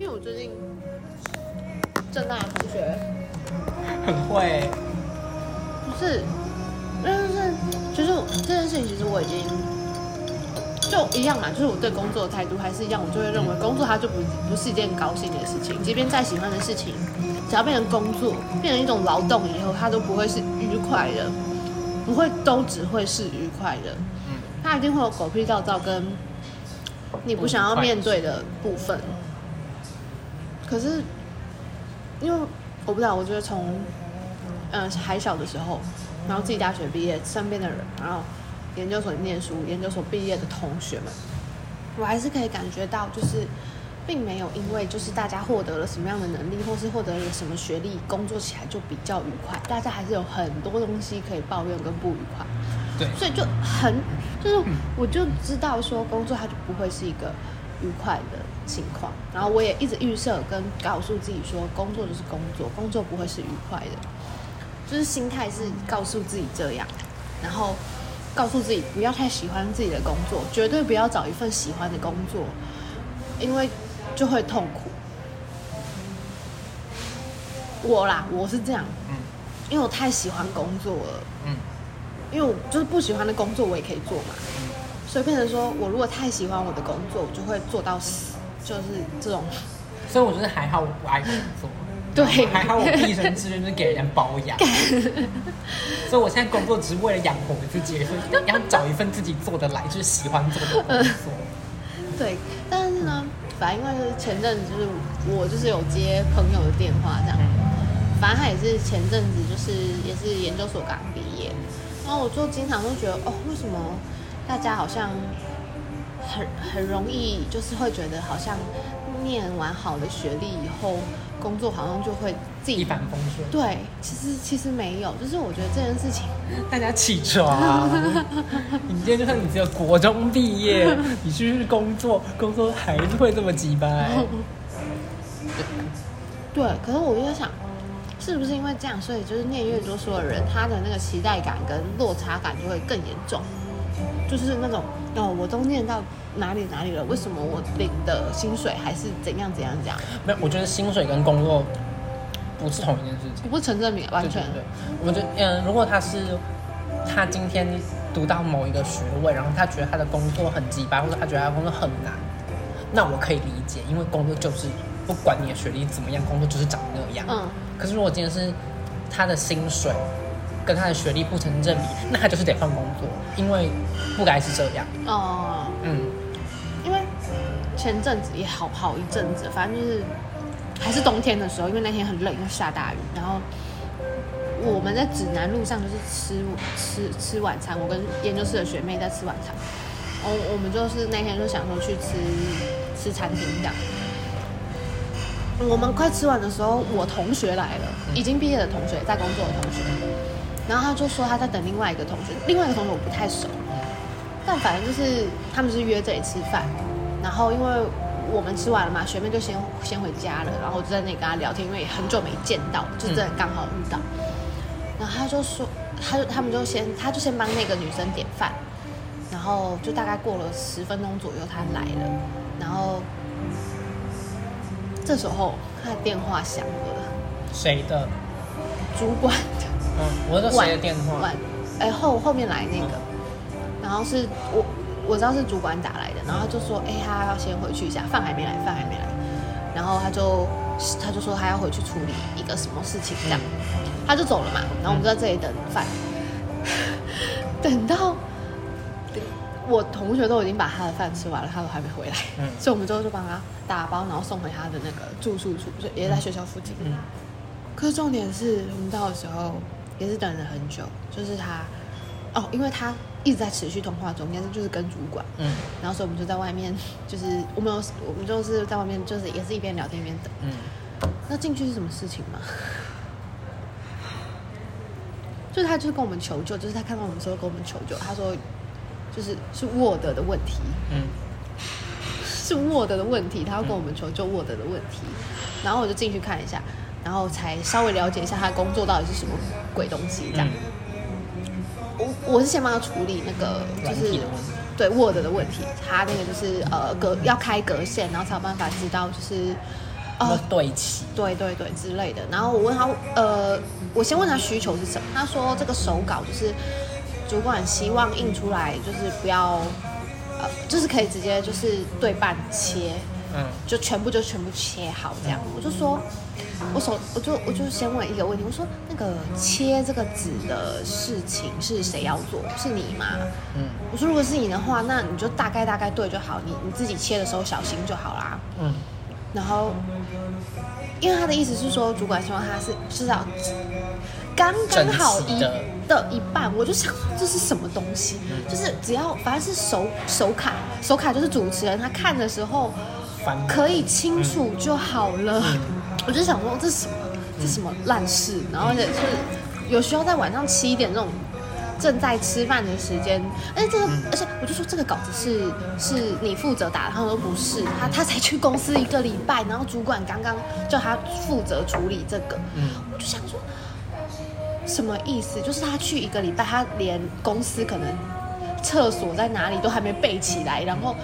因为我最近正大的同学 很会，不是，就是其实这件事情，其实我已经就一样嘛，就是我对工作的态度还是一样，我就会认为工作它就不不是一件高兴的事情，即便再喜欢的事情，只要变成工作，变成一种劳动以后，它都不会是愉快的，不会都只会是愉快的，嗯，它一定会有狗屁倒灶跟你不想要面对的部分。可是，因为我不知道，我觉得从嗯、呃还小的时候，然后自己大学毕业，身边的人，然后研究所念书、研究所毕业的同学们，我还是可以感觉到，就是并没有因为就是大家获得了什么样的能力，或是获得了什么学历，工作起来就比较愉快。大家还是有很多东西可以抱怨跟不愉快。对，所以就很就是我就知道说工作它就不会是一个愉快的情况，然后我也一直预设跟告诉自己说工作就是工作，工作不会是愉快的，就是心态是告诉自己这样，然后告诉自己不要太喜欢自己的工作，绝对不要找一份喜欢的工作，因为就会痛苦。我啦，我是这样，嗯因为我太喜欢工作了。嗯因为我就是不喜欢的工作，我也可以做嘛，所以变成说我如果太喜欢我的工作，我就会做到死，就是这种。所以我觉得还好，我不爱工作。对还好我毕生志愿就是给人家包养，所以我现在工作只是为了养活我自己，所以要 找一份自己做得来，就是喜欢做的工作。对，但是呢，反正因为是前阵子就是我就是有接朋友的电话这样，嗯反正他也是前阵子就是也是研究所刚毕业，然后我就经常都觉得哦，为什么大家好像很很容易就是会觉得好像念完好的学历以后，工作好像就会自己一帆风顺。对，其实其实没有，就是我觉得这件事情，大家起床！你今天就算你只有国中毕业，你去工作，工作还是会这么鸡掰。对，可是我就在想，是不是因为这样，所以就是念越多书的人，他的那个期待感跟落差感就会更严重，就是那种哦，我都念到哪里哪里了，为什么我领的薪水还是怎样怎样怎样，没有，我觉得薪水跟工作不是同一件事情。不是陈正比完全对对对，我觉得嗯，如果他是他今天读到某一个学位，然后他觉得他的工作很鸡巴，或者他觉得他的工作很难，那我可以理解，因为工作就是不管你的学历怎么样，工作就是长那样。嗯，可是如果今天是他的薪水跟他的学历不成正比，那他就是得换工作，因为不该是这样。哦、嗯，因为前阵子也好好一阵子，反正就是还是冬天的时候，因为那天很冷，又下大雨，然后我们在指南路上就是吃吃吃晚餐，我跟研究室的学妹在吃晚餐，我我们就是那天就想说去吃吃餐厅这样。我们快吃完的时候，我同学来了，已经毕业的同学，在工作的同学，然后他就说他在等另外一个同学，另外一个同学我不太熟，但反正就是他们是约这里吃饭，然后因为我们吃完了嘛，学妹就先先回家了，然后我就在那里跟他聊天，因为也很久没见到，就真的刚好遇到。然后他就说，他就他们就先，他就先帮那个女生点饭，然后就大概过了十分钟左右，他来了，然后这时候他的电话响了，谁的？主管的。嗯，我说谁的电话。晚？哎后后面来那个，然后是我我知道是主管打来的，然后他就说，哎、他要先回去一下，饭还没来，饭还没来，然后他就他就说他要回去处理一个什么事情这样，他就走了嘛，然后我们就在这里等饭，等到我同学都已经把他的饭吃完了，他都还没回来，嗯。所以我们之后就帮他打包，然后送回他的那个住宿处，就也在学校附近。嗯。可是重点是我们到的时候也是等了很久，就是他哦，因为他一直在持续通话中，应该是就是跟主管，嗯。然后所以我们就在外面，就是我们有我们就是在外面，就是也是一边聊天一边等。嗯，那进去是什么事情吗？就是他就是跟我们求救，就是他看到我们的时候跟我们求救，他说就是是 Word 的问题，嗯。是 Word 的问题，他要跟我们求救 Word 的问题，然后我就进去看一下，然后才稍微了解一下他工作到底是什么鬼东西这样。嗯我我是先帮他处理那个就是对 Word 的问题，他那个就是呃隔要开隔线，然后才有办法知道就是哦对齐？对对对之类的。然后我问他，呃，我先问他需求是什么，他说这个手稿就是主管希望印出来，就是不要，呃，就是可以直接就是对半切，嗯，就全部就全部切好这样。我就说，我手我就我就先问一个问题，我说那个切这个纸的事情是谁要做？是你吗？嗯我说如果是你的话，那你就大概大概对就好，你你自己切的时候小心就好啦。嗯，然后，因为他的意思是说，主管希望他是至少刚刚好一的的一半，我就想这是什么东西？就是只要反正是手手卡，手卡就是主持人他看的时候翻可以清楚就好了。我就想说这是什么？这是什么烂事？然后而且是有需要在晚上七点这种正在吃饭的时间，而且这个，而且我就说这个稿子是是你负责打的，他说不是，他他才去公司一个礼拜，然后主管刚刚叫他负责处理这个，嗯我就想说什么意思？就是他去一个礼拜，他连公司可能厕所在哪里都还没备起来，然后。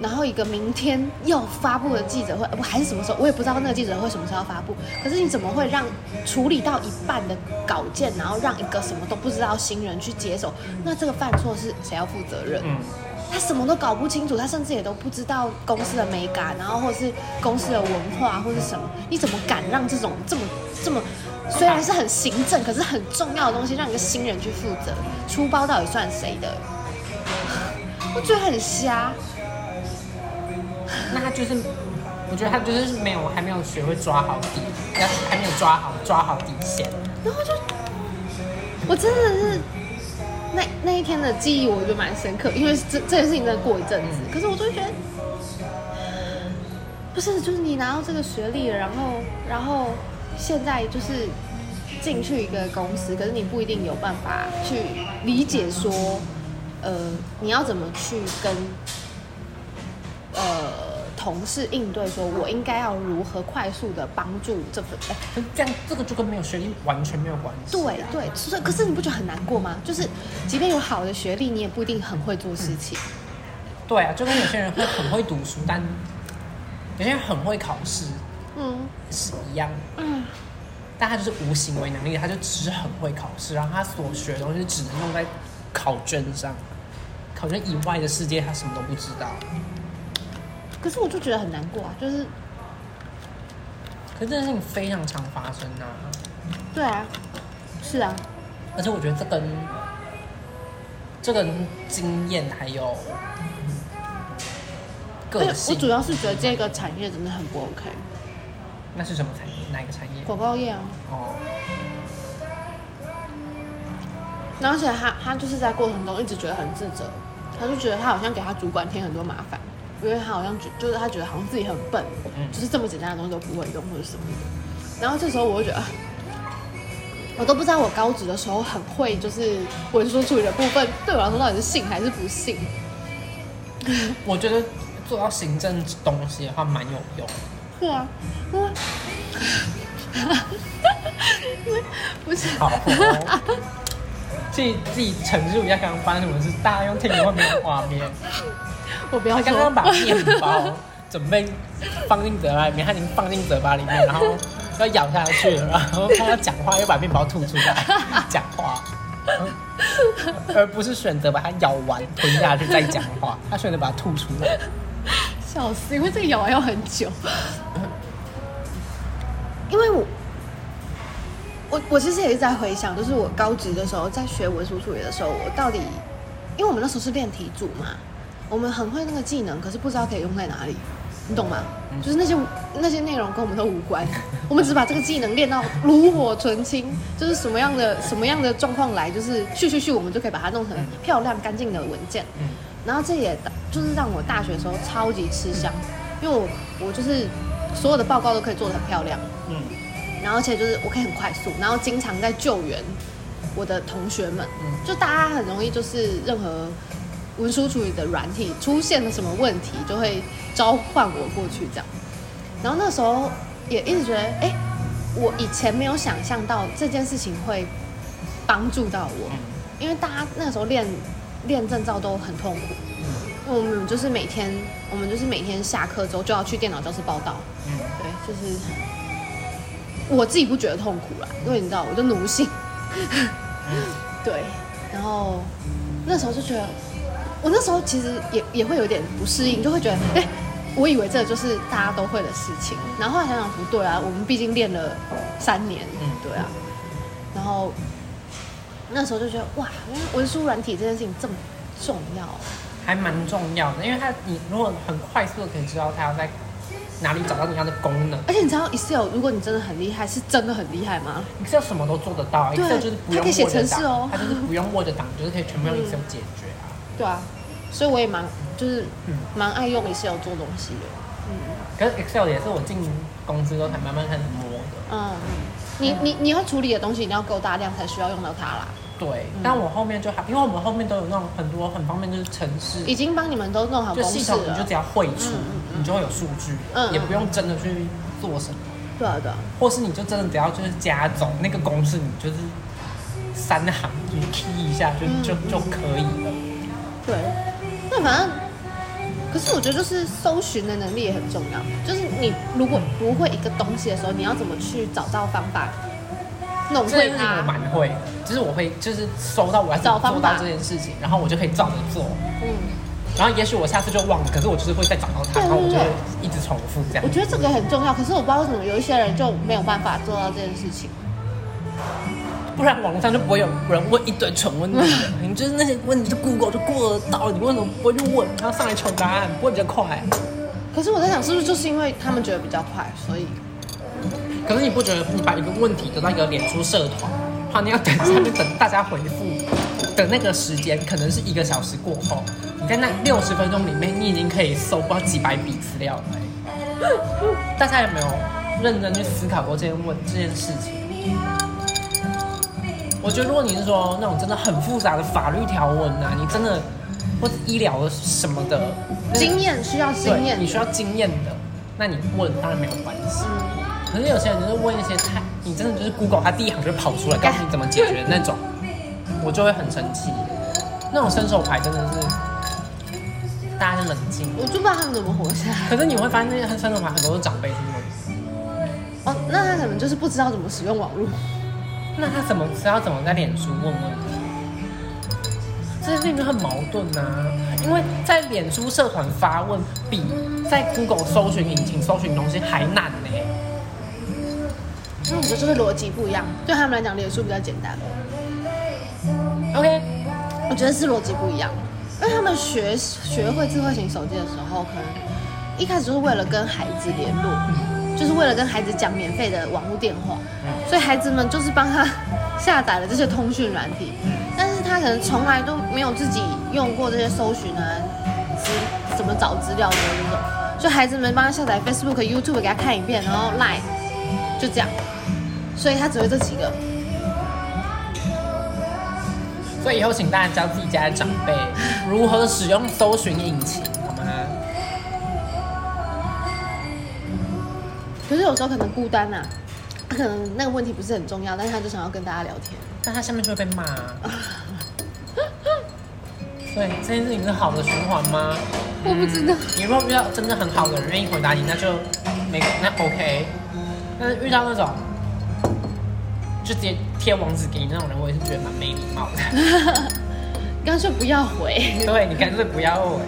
然后一个明天要发布的记者会，呃不还是什么时候，我也不知道那个记者会什么时候要发布。可是你怎么会让处理到一半的稿件，然后让一个什么都不知道新人去接手？那这个犯错是谁要负责任？嗯，他什么都搞不清楚，他甚至也都不知道公司的美感，然后或是公司的文化或是什么，你怎么敢让这种这么这么虽然是很行政，可是很重要的东西让一个新人去负责？出包到底算谁的？我觉得很瞎。那他就是，我觉得他就是没有还没有学会抓好底，要还没有抓好抓好底线。然后就，我真的是那那一天的记忆，我觉得蛮深刻，因为这这件事情真的过一阵子，可是我就会觉得，不是，就是你拿到这个学历了，然后然后现在就是进去一个公司，可是你不一定有办法去理解说，呃，你要怎么去跟呃同事应对，说我应该要如何快速的帮助这份。这样这个就跟没有学历完全没有关系。对对，所以可是你不觉得很难过吗？就是即便有好的学历，你也不一定很会做事情。对啊，就跟有些人会很会读书，但有些人很会考试嗯是一样的。嗯，但他就是无行为能力，他就只是很会考试，然后他所学的东西只能用在考卷上，考卷以外的世界他什么都不知道。可是我就觉得很难过啊，就是可是这件事情非常常发生啊，对啊，是啊，而且我觉得这跟这跟经验还有而且个性，我主要是觉得这个产业真的很不 OK，那是什么产业？哪一个产业？广告业啊。哦，然后而且他他就是在过程中一直觉得很自责，他就觉得他好像给他主管添很多麻烦，因为他好像觉就是他觉得好像自己很笨，嗯就是这么简单的东西都不会用或者什么的。然后这时候我就觉得，啊我都不知道我高职的时候很会就是文书处理的部分，对我来说到底是信还是不信？我觉得做到行政东西的话蛮有用。是啊，因为 不是好、哦，自己自己陈述一下刚刚发生什么事，大家用听的话没有画面。我不要说刚刚把面包准备放进嘴巴里面，他已经放进嘴巴里面，然后要咬下去，然后他要讲话又把面包吐出来讲话，而不是选择把它咬完吞下去再讲话，他选择把它吐出来。笑死，因为这个咬完要很久。因为我，我我其实也是在回想，就是我高职的时候，在学文书处理的时候，我到底，因为我们那时候是练题组嘛，我们很会那个技能，可是不知道可以用在哪里，你懂吗？就是那些那些内容跟我们都无关，我们只把这个技能练到炉火纯青，就是什么样的什么样的状况来，就是去去去，我们就可以把它弄成漂亮干净的文件。嗯。然后这也就是让我大学的时候超级吃香，因为我我就是所有的报告都可以做得很漂亮，嗯，然后而且就是我可以很快速，然后经常在救援我的同学们，嗯。就大家很容易就是任何文书处理的软体出现了什么问题，就会召唤我过去这样。然后那时候也一直觉得，哎，我以前没有想象到这件事情会帮助到我，因为大家那时候练练证照都很痛苦，我们就是每天，我们就是每天下课之后就要去电脑教室报道。嗯，对，就是我自己不觉得痛苦啦，因为你知道，我就奴性。对，然后那时候就觉得，我那时候其实也也会有点不适应，就会觉得，哎、我以为这就是大家都会的事情，然后后来想想不对啊，我们毕竟练了三年，嗯对啊，然后那时候就觉得，哇，文书软体这件事情这么重要，还蛮重要的，因为它你如果很快速的可以知道它要在哪里找到你要的功能而且你知道 Excel，如果你真的很厉害，是真的很厉害吗？，Excel 什么都做得到，Excel 就是不用 Word 程式哦档，它就是不用 Word 档，就是可以全部用 Excel 解决啊。对啊，所以我也蛮就是嗯蛮爱用 Excel 做东西的。可是 Excel 也是我进公司之后才慢慢开始摸的。嗯，你你你要处理的东西一定要够大量才需要用到它啦。对，但我后面就还，因为我们后面都有那种很多很方便，就是程式，已经帮你们都弄好就系统你就只。要汇出，嗯嗯你就会有数据，嗯也不用真的去做什么，对啊对啊，或是你就真的只要就是加总那个公式，你就是三行你 key 一下就嗯就就可以了。对。那反正，可是我觉得就是搜寻的能力也很重要。就是你如果不会一个东西的时候，你要怎么去找到方法弄会这件事情我它？蛮会，就是我会就是搜到我要怎找方法么做到这件事情，然后我就可以照着做。嗯，然后也许我下次就忘了，可是我就是会再找到它，对然后我就会一直重复这样我。觉得这个很重要。可是我不知道为什么有一些人就没有办法做到这件事情。不然网络上就不会有人问一堆蠢问题了。你就是那些问题就 Google 就过得到，你为什么不会去问？然后上来求答案，不会比较快？可是我在想，是不是就是因为他们觉得比较快，所以可是你不觉得你把一个问题得到一个脸书社团，怕，你要等下面等大家回复的那个时间，可能是一个小时过后，你在那六十分钟里面，你已经可以搜不到几百笔资料了欸。大家有没有认真去思考过这件问这件事情？我觉得，如果你是说那种真的很复杂的法律条文啊，你真的或者医疗的什么的，那经验需要经验，你需要经验的，那你问当然没有关系。嗯可是有些人就是问一些太，你真的就是 Google，他第一行就跑出来告诉你怎么解决那种，我就会很生气。那种伸手牌真的是，大家就冷静。我就不知道他们怎么活下来。可是你会发现那些伸手牌很多是长辈去问，哦，那他可能就是不知道怎么使用网络。那他怎么知道怎么在脸书问问题？这件事情就很矛盾啊，因为在脸书社团发问比在 Google 搜寻引擎搜寻东西还难呢、因为我觉得就是逻辑不一样，对他们来讲，脸书比较简单。OK，我觉得是逻辑不一样，因为他们学学会智慧型手机的时候，可能一开始就是为了跟孩子联络，就是为了跟孩子讲免费的网络电话，所以孩子们就是帮他下载了这些通讯软体，但是他可能从来都没有自己用过这些搜寻啊，资怎么找资料的这种，所以孩子们帮他下载 Facebook、YouTube 给他看一遍，然后 Line 就这样，所以他只会这几个。所以以后请大家教自己家的长辈如何使用搜寻引擎，可是有时候可能孤单呐、啊，他可能那个问题不是很重要，但是他就想要跟大家聊天。但他下面就会被骂、啊。所以这件事情是好的循环吗？我不知道嗯你如果遇到真的很好的人愿意回答你，那就没那 OK。但是遇到那种就直接贴网址给你那种人，我也是觉得蛮没礼貌的。干脆不要回。对你干脆不要回。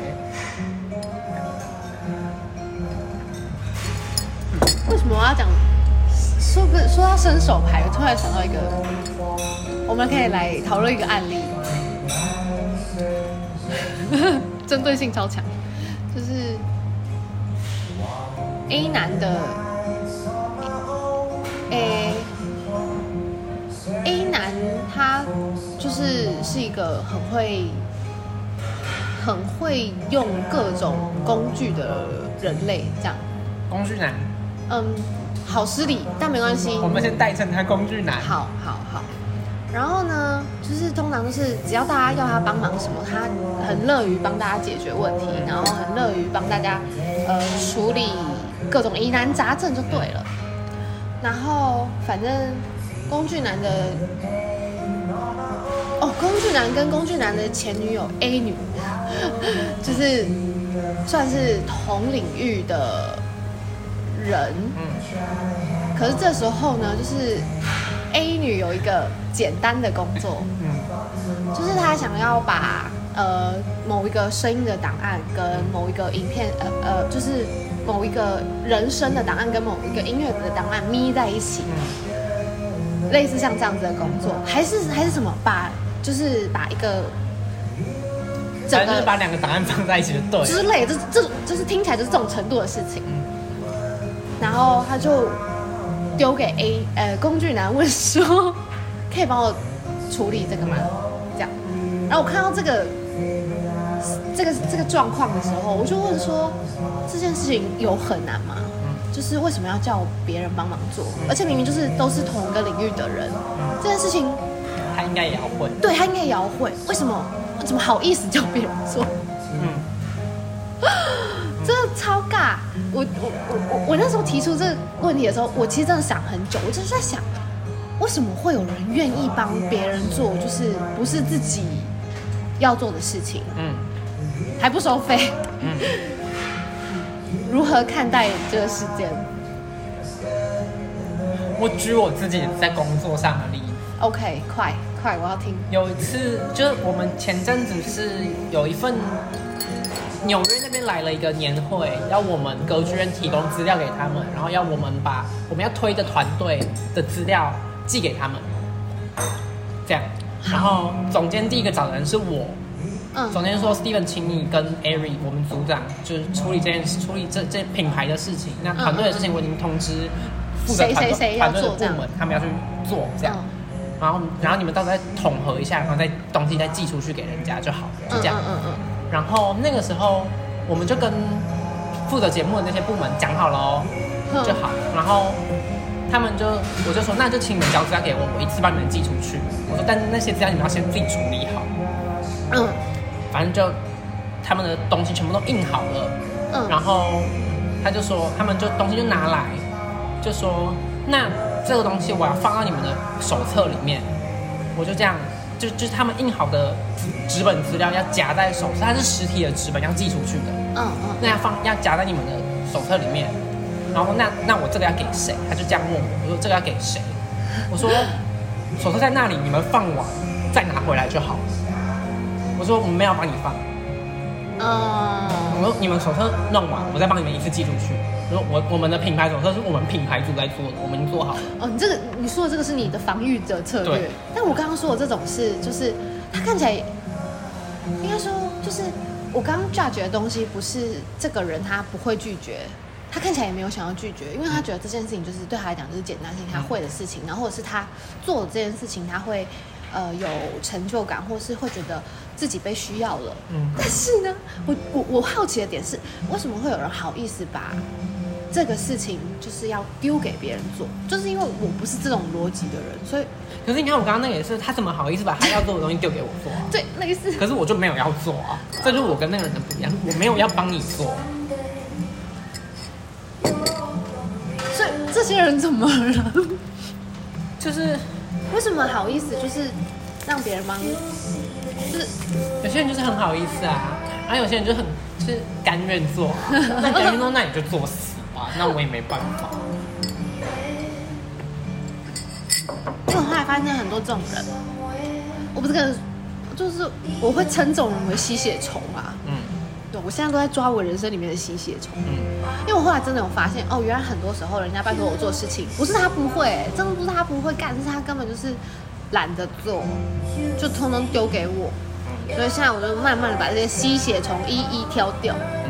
为什么我要讲？说不说到伸手牌，我突然想到一个，我们可以来讨论一个案例，针对性超强，就是 A 男的 A A 男，他就是是一个很会很会用各种工具的人类，这样。工具男，嗯，好失礼，但没关系。我们先代称他工具男。好好好。然后呢，就是通常都是只要大家要他帮忙什么，他很乐于帮大家解决问题，然后很乐于帮大家呃处理各种疑难杂症就对了。然后反正工具男的哦，工具男跟工具男的前女友 A 女 就是算是同领域的人，嗯可是这时候呢，就是 A 女有一个简单的工作，嗯。就是她想要把呃某一个声音的档案跟某一个影片呃呃，就是某一个人声的档案跟某一个音乐的档案咪在一起，嗯。类似像这样子的工作，还是还是什么把就是把一个整反正就是个把两个档案放在一起就对了。之类，这这就是听起来就是这种程度的事情。嗯然后他就丢给 A 呃工具男问说，可以帮我处理这个吗？这样，然后我看到这个这个这个状况的时候，我就问说，这件事情有很难吗？就是为什么要叫别人帮忙做？而且明明就是都是同一个领域的人，这件事情他应该也要会。对他应该也要会，为什么怎么好意思叫别人做？嗯我我我我我那时候提出这个问题的时候，我其实真的想很久，我就是在想，为什么会有人愿意帮别人做，就是不是自己要做的事情，嗯还不收费？嗯，如何看待这个事件我举我自己在工作上的例子。？OK，快快，我要听。有一次，就是我们前阵子是有一份纽约那边来了一个年会，要我们歌剧院提供资料给他们，然后要我们把我们要推的团队的资料寄给他们，这样。然后总监第一个找的人是我，嗯总嗯监说 Steven，请你跟 Ari 我们组长就是处理这件事，处理这这品牌的事情。那团队的事情我已经通知负责谁团队团队的部门，他们要去做这样。嗯然后然后你们到时候再统合一下，然后再东西再寄出去给人家就好了，就这样。嗯嗯然后那个时候我们就跟负责节目的那些部门讲好了哦，嗯就好。然后他们就我就说那就请你们交资料给我，我一次帮你们寄出去。我说但那些资料你们要先自己处理好，嗯反正就他们的东西全部都印好了。嗯然后他就说，他们就东西就拿来，就说那这个东西我要放到你们的手册里面，我就这样，就就是他们印好的纸本资料要夹在手册，它是实体的纸本要寄出去的，嗯嗯那要放要夹在你们的手册里面，然后那那我这个要给谁？他就这样问我，我说这个要给谁？我说手册在那里，你们放完再拿回来就好。我说我们没有帮你放。嗯我说你们手册弄完，我再帮你们一次寄出去。我说我我们的品牌手册是我们品牌组在做的，我们已经做好了。哦，你这个你说的这个是你的防御者策略对，但我刚刚说的这种是，就是他看起来应该说，就是我刚刚 judge 的东西，不是这个人他不会拒绝，他看起来也没有想要拒绝，因为他觉得这件事情就是对他来讲就是简单性，他会的事情，然后或者是他做的这件事情，他会呃有成就感，或是会觉得自己被需要了。嗯但是呢，我我我好奇的点是，为什么会有人好意思把这个事情就是要丢给别人做？就是因为我不是这种逻辑的人，所以可是你看我刚刚那个也是，他怎么好意思把他要做的东西丢给我做啊？对类似可是我就没有要做啊，这就是我跟那个人的不一样，我没有要帮你做。所以这些人怎么了？就是为什么好意思就是让别人帮你？就是有些人就是很好意思啊，然后有些人就很就是甘愿做，那甘愿做那你就作死吧，那我也没办法。因为我后来发现很多这种人，我不是跟，就是我会称这种人为吸血虫啊。嗯对，我现在都在抓我人生里面的吸血虫，嗯，因为我后来真的有发现，哦，原来很多时候人家拜托我做事情，不是他不会、真的不是他不会干，是他根本就是懒得做，就通通丢给我。所以现在我就慢慢的把这些吸血虫一一挑掉，嗯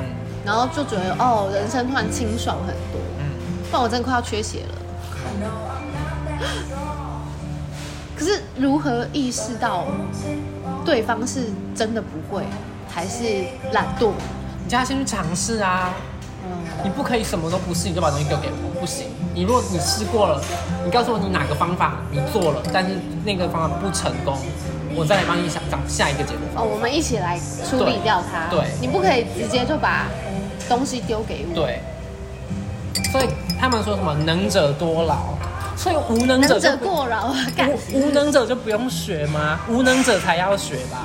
然后就觉得哦，人生突然清爽很多，嗯，不然我真的快要缺血了。可是如何意识到对方是真的不会，还是懒惰？你叫他先去尝试啊。嗯，你不可以什么都不试，你就把东西丢给我，不行。你如果你试过了，你告诉我你哪个方法你做了，但是那个方法不成功，我再来帮你想找下一个解决方哦，我们一起来处理掉它。对你不可以直接就把东西丢给我。法。，对。所以他们说什么能者多劳，所以无能者过劳啊，干。无无能者就不用学吗？无能者才要学吧。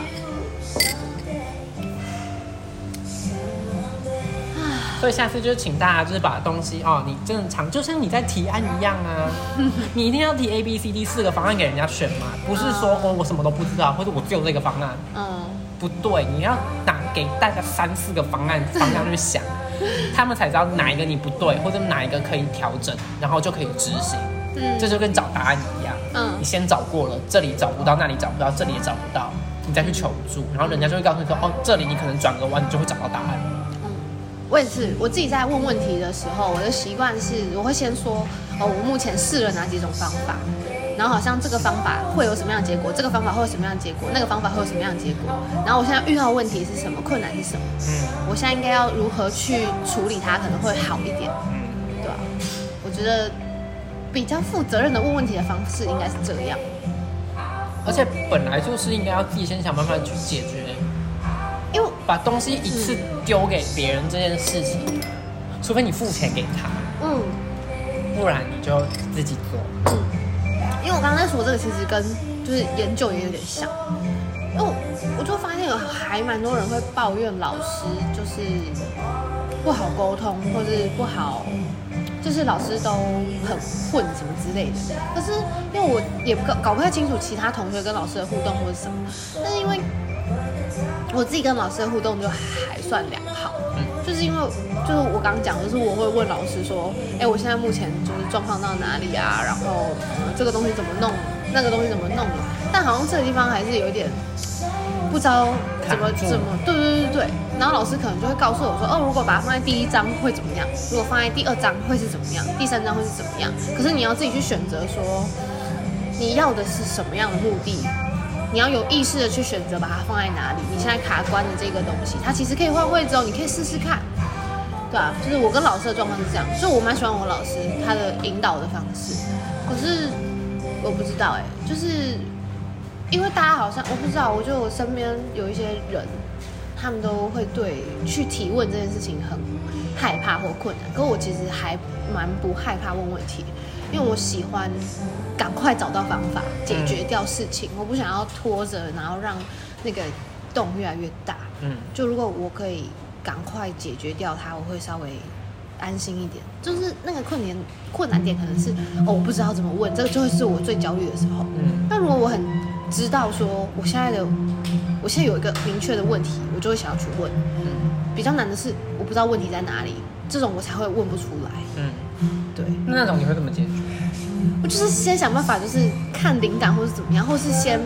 所以下次就是请大家就是把东西哦，你正常就像你在提案一样啊，你一定要提 A B C D 四个方案给人家选嘛，不是说哦我什么都不知道，或者我只有这个方案，嗯，不对，你要拿给大家三四个方案方向去想，他们才知道哪一个你不对，或者哪一个可以调整，然后就可以执行。嗯这就跟找答案一样，嗯你先找过了，这里找不到，那里找不到，这里也找不到，你再去求助，然后人家就会告诉你说，哦，这里你可能转个弯，你就会找到答案。我也是，我自己在问问题的时候，我的习惯是我会先说，哦，我目前试了哪几种方法，然后好像这个方法会有什么样的结果，这个方法会有什么样的结果，那个方法会有什么样的结果，然后我现在遇到的问题是什么，困难是什么，嗯。我现在应该要如何去处理它，可能会好一点，嗯，对吧、我觉得比较负责任的问问题的方式应该是这样，而且本来就是应该要自己先想办法去解决，因为把东西一次丢给别人这件事情，除非你付钱给他，嗯。不然你就自己做。因为我刚刚在说这个，其实跟就是研究也有点像。因为我我就发现有还蛮多人会抱怨老师就是不好沟通，或是不好，就是老师都很混什么之类的。可是因为我也搞搞不太清楚其他同学跟老师的互动或者什么，但是因为我自己跟老师的互动就还算良好，就是因为就是我刚刚讲，就是我会问老师说，哎、我现在目前就是状况到哪里啊？然后、嗯这个东西怎么弄，那个东西怎么弄？但好像这个地方还是有一点不知道怎么怎么，对对对对对。然后老师可能就会告诉我说，哦，如果把它放在第一章会怎么样？如果放在第二章会是怎么样？第三章会是怎么样？可是你要自己去选择说，你要的是什么样的目的？你要有意识的去选择把它放在哪里。你现在卡关的这个东西，它其实可以换位置哦，你可以试试看。对啊，就是我跟老师的状况是这样，所以我蛮喜欢我老师他的引导的方式。可是我不知道哎、就是因为大家好像我不知道，我觉得我身边有一些人，他们都会对去提问这件事情很害怕或困难。可我其实还蛮不害怕问问题，因为我喜欢赶快找到方法解决掉事情，我不想要拖着，然后让那个洞越来越大。嗯，就如果我可以赶快解决掉它，我会稍微安心一点。就是那个困难困难点可能是哦，我不知道怎么问，这个就会是我最焦虑的时候。嗯那如果我很知道说我现在的我现在有一个明确的问题，我就会想要去问。嗯比较难的是我不知道问题在哪里，这种我才会问不出来。嗯，对，那那种你会怎么解决？我就是先想办法，就是看灵感或是怎么样，或是先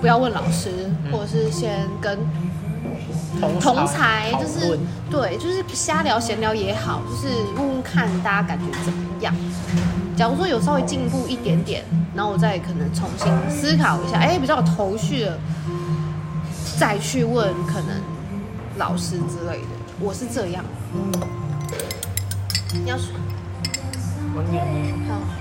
不要问老师，嗯或者是先跟同同才讨就是论对，就是瞎聊闲聊也好，就是问问看大家感觉怎么样。假如说有稍微进步一点点，然后我再可能重新思考一下，哎，比较有头绪了，再去问可能老师之类的。我是这样。你要说好。